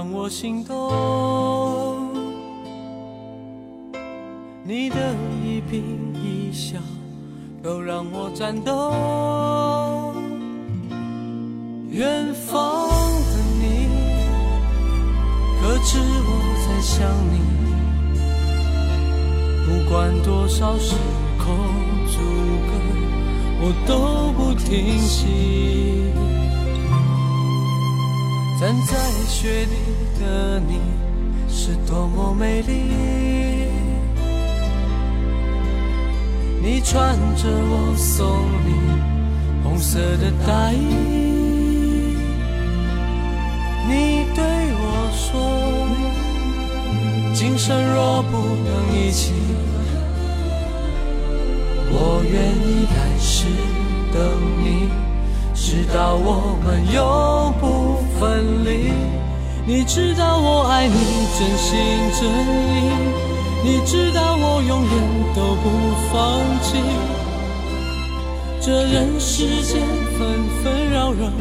让我心动，你的一颦一笑都让我颤抖。远方的你，可知我在想你？不管多少时空阻隔，我都不停息。站在雪里的你，是多么美丽。你穿着我送你红色的大衣，你对我说，今生若不能一起，我愿意来世等你，直到我们永不分离。你知道我爱你真心真意，你知道我永远都不放弃。这人世间纷纷扰扰，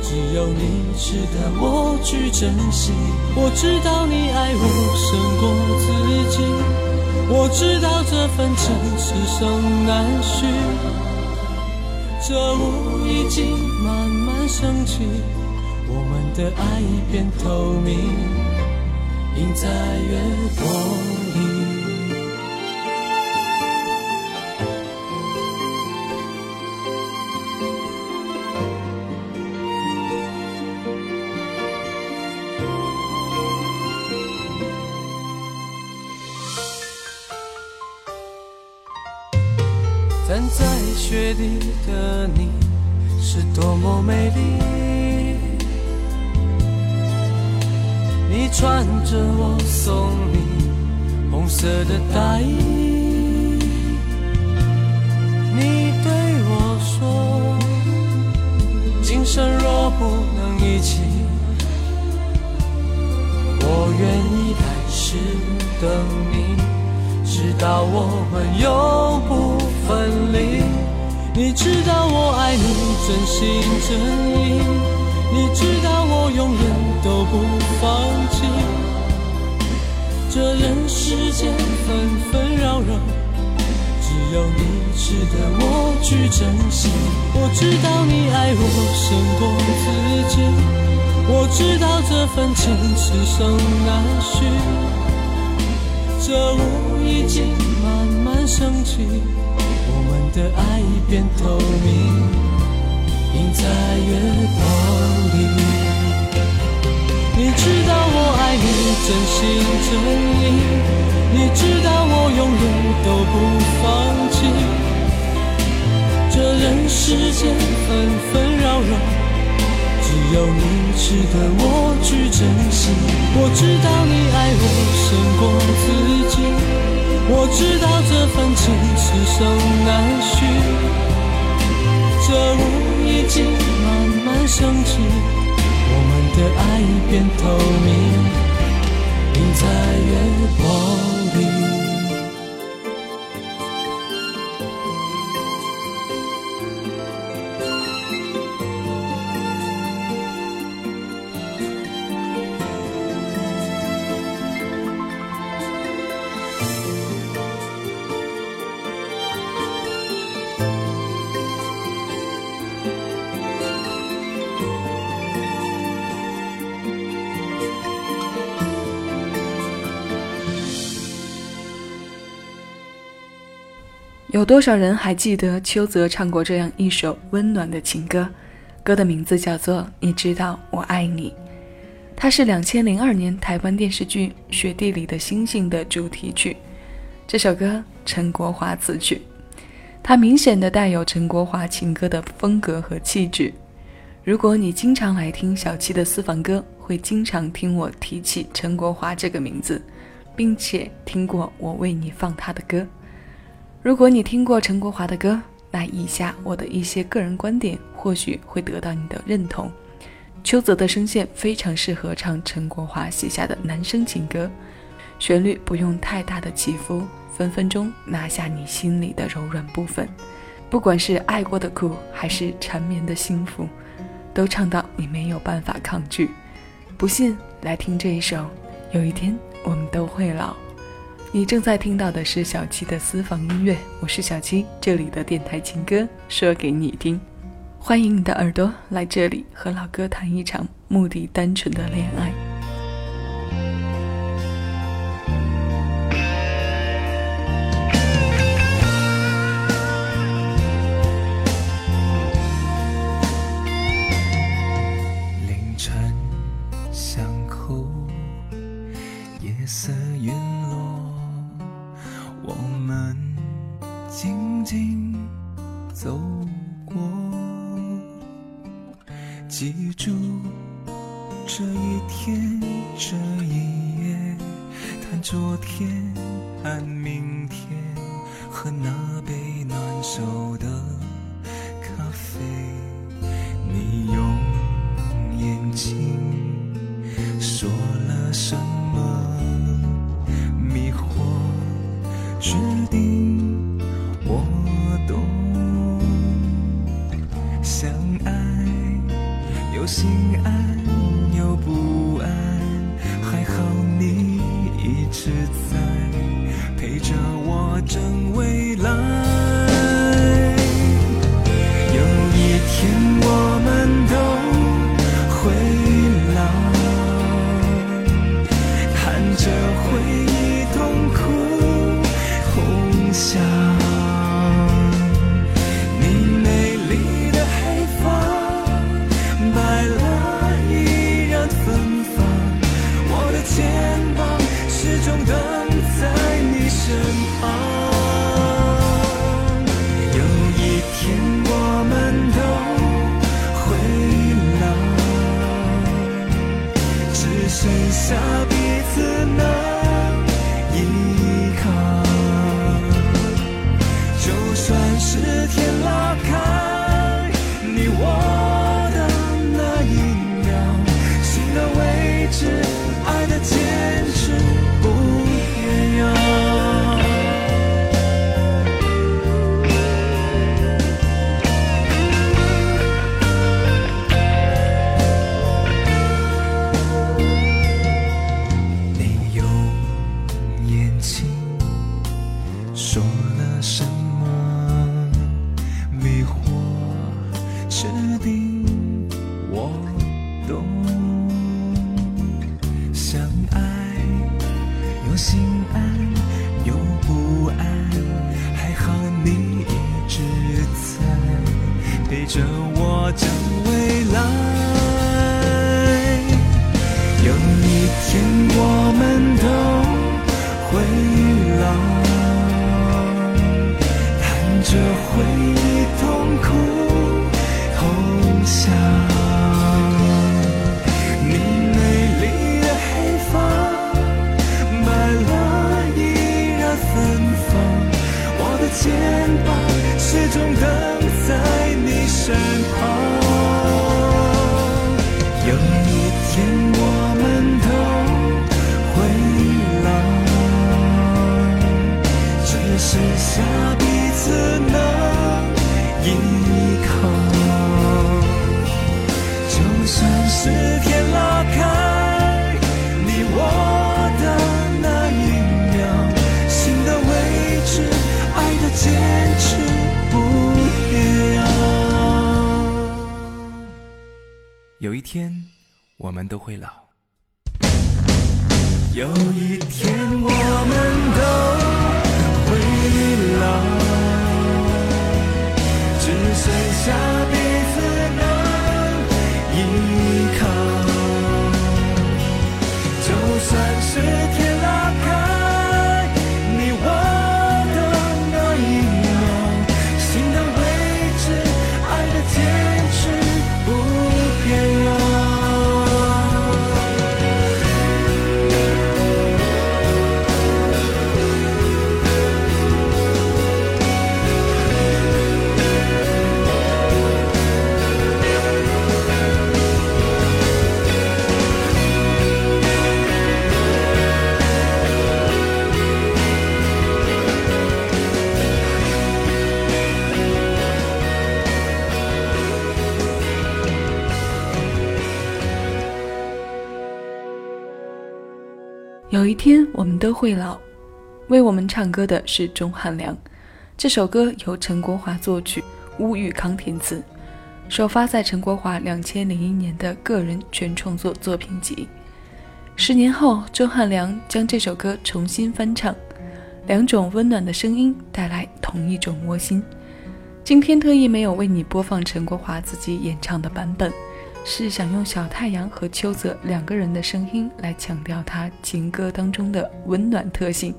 只有你值得我去珍惜。我知道你爱我胜过自己，我知道这份情此生难续。这雾已经慢慢升起，我们的爱变透明，映在月光里。站在雪地的你，是多么美丽。你穿着我送你红色的大衣，你对我说，今生若不能一起，我愿意来世等你。直到我们永不分离。你知道我爱你真心真意，你知道我永远都不放弃。这人世间纷纷扰扰，只有你值得我去珍惜。我知道你爱我胜过自己，我知道这份情此生难续。这雾已经慢慢升起，我们的爱已变透明，映在月光里。你知道我爱你真心真意，你知道我永远都不放弃。这人世间纷纷扰扰。只有你值得我去珍惜。我知道你爱我胜过自己，我知道这份情此生难续。这雾已经慢慢升起，我们的爱已变透明，映在月光里。有多少人还记得邱泽唱过这样一首温暖的情歌？歌的名字叫做《你知道我爱你》，它是两千零二年台湾电视剧《雪地里的星星》的主题曲。这首歌陈国华词曲，它明显的带有陈国华情歌的风格和气质。如果你经常来听小七的私房歌，会经常听我提起陈国华这个名字，并且听过我为你放他的歌。如果你听过陈国华的歌，那以下我的一些个人观点或许会得到你的认同。邱泽的声线非常适合唱陈国华写下的男声情歌，旋律不用太大的起伏，分分钟拿下你心里的柔软部分。不管是爱过的苦，还是缠绵的幸福，都唱到你没有办法抗拒。不信，来听这一首。有一天，我们都会老。你正在听到的是小七的私房音乐，我是小七，这里的电台情歌说给你听。欢迎你的耳朵来这里和老哥谈一场目的单纯的恋爱。走过，记住这一天这一夜，谈昨天，谈明天，喝那杯暖手的。with them. 着回天我们都会老。有一天，我们都会老，只剩下彼此能依靠。就算是有一天我们都会老。为我们唱歌的是钟汉良，这首歌由陈国华作曲，乌玉康填词，首发在陈国华两千零一年的个人全创作作品集。十年后，钟汉良将这首歌重新翻唱，两种温暖的声音带来同一种窝心。今天特意没有为你播放陈国华自己演唱的版本。是想用小太阳和秋泽两个人的声音来强调他情歌当中的温暖特性。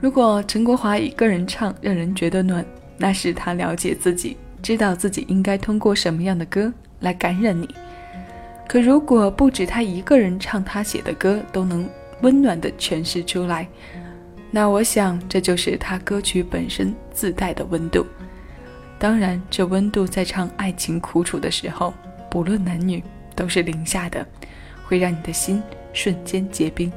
如果陈国华一个人唱让人觉得暖，那是他了解自己，知道自己应该通过什么样的歌来感染你。可如果不止他一个人唱他写的歌都能温暖的诠释出来，那我想这就是他歌曲本身自带的温度。当然，这温度在唱爱情苦楚的时候。不论男女，都是零下的，会让你的心瞬间结冰。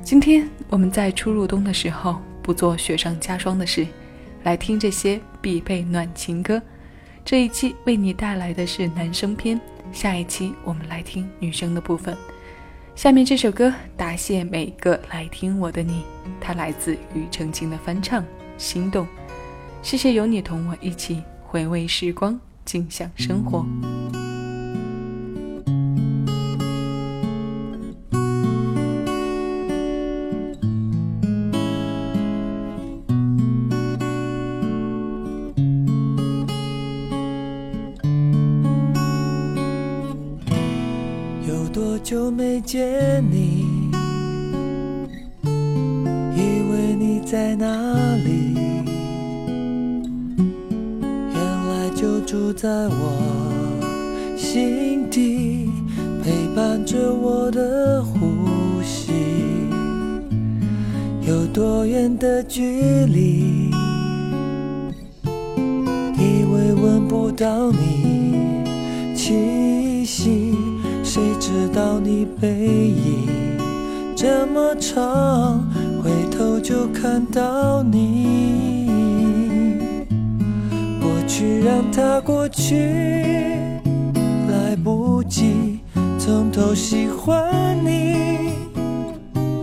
今天我们在初入冬的时候，不做雪上加霜的事，来听这些必备暖情歌。这一期为你带来的是男生篇，下一期我们来听女生的部分。下面这首歌，答谢每个来听我的你，它来自庾澄庆的翻唱《心动》。谢谢有你同我一起回味时光，静享生活。住在我心底，陪伴着我的呼吸。有多远的距离，以为闻不到你气息。谁知道你背影这么长，回头就看到你。去让它过去，来不及从头喜欢你。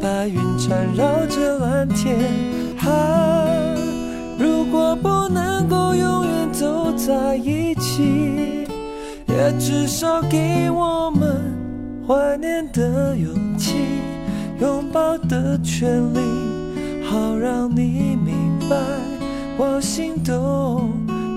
白云缠绕着蓝天，啊，如果不能够永远走在一起。也至少给我们怀念的勇气，拥抱的权利，好让你明白我心动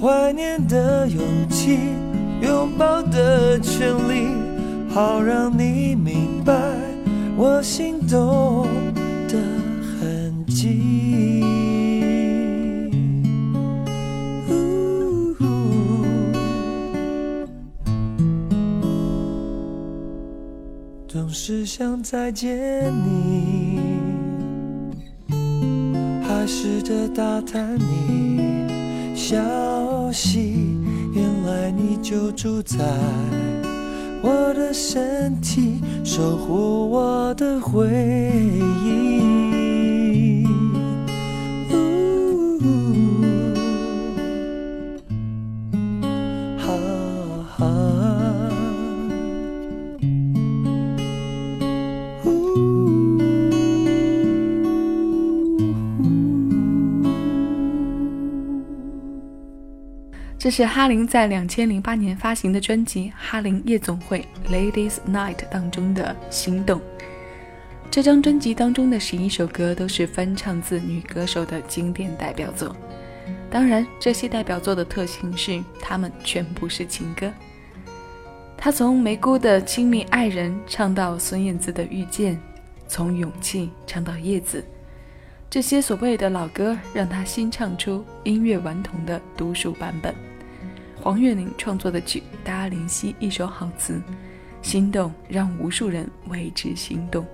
怀念的勇气，拥抱的权利，好让你明白我心动的痕迹。总是想再见你，还试着打探你消息。原来你就住在我的身体，守护我的回忆。这是哈林在两千零八年发行的专辑《哈林夜总会 Ladies Night》当中的心动。这张专辑当中的十一首歌都是翻唱自女歌手的经典代表作。当然，这些代表作的特性是，他们全部是情歌。他从梅姑的亲密爱人唱到孙燕姿的遇见，从勇气唱到叶子，这些所谓的老歌，让他新唱出音乐顽童的独属版本。黄岳玲创作的曲，大家怜惜一首好词，心动让无数人为之心动。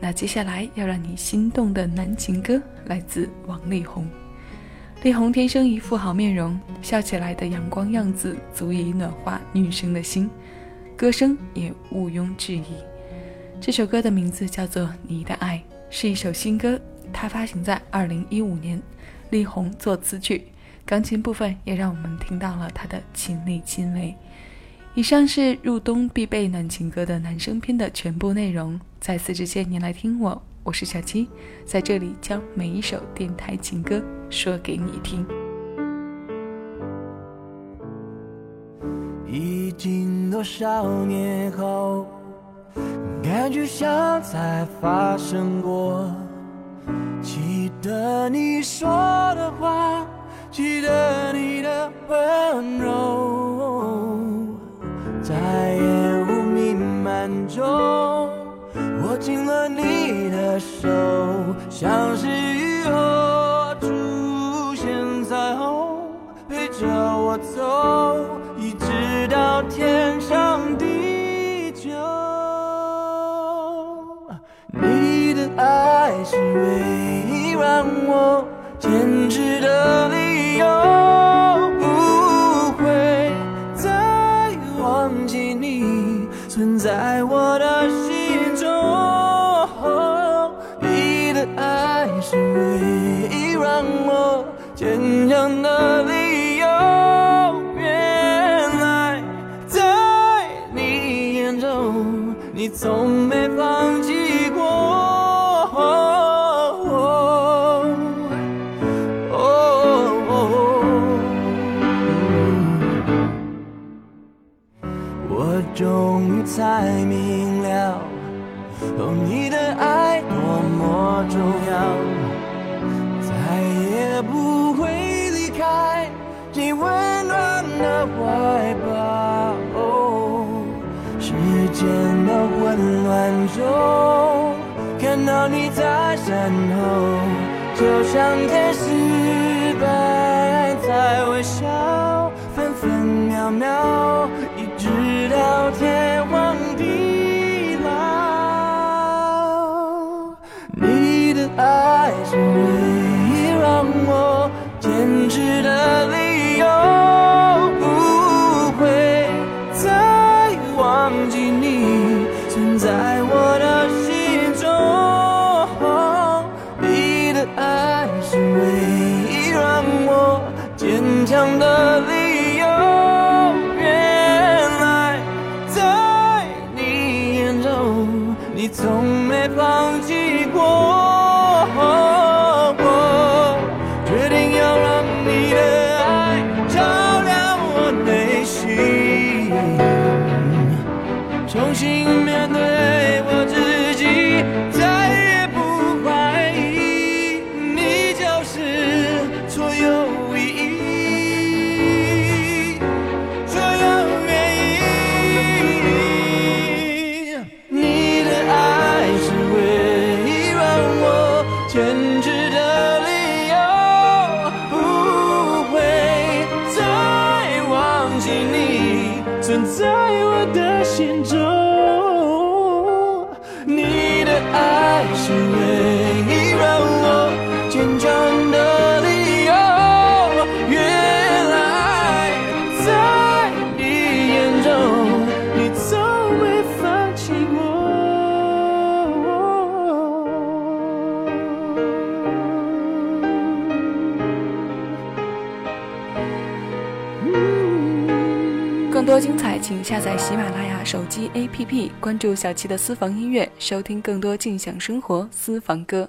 那接下来要让你心动的男情歌来自王力宏。力宏天生一副好面容，笑起来的阳光样子足以暖化女生的心，歌声也毋庸置疑。这首歌的名字叫做《你的爱》，是一首新歌，它发行在二零一五年，力宏作词曲，钢琴部分也让我们听到了他的亲力亲为。以上是入冬必备暖情歌的男生篇的全部内容。在此之前，你来听我，我是小七，在这里将每一首电台情歌说给你听。已经多少年后，感觉像才发生过。记得你说的话，记得你的温柔。在烟雾弥漫中，握紧了你的手，像是雨后出现彩虹，陪着我走，一直到天长地久。你的爱是唯一让我坚持的理在我的心中，你的爱是唯一让我坚强的理由。原来在你眼中，你从才明了，哦，你的爱多么重要，再也不会离开你温暖的怀抱。时间的混乱中，看到你在身后，就像天使般在微笑存在我的心中，你的爱是唯精彩，请下载喜马拉雅手机 APP，关注小七的私房音乐，收听更多尽享生活私房歌。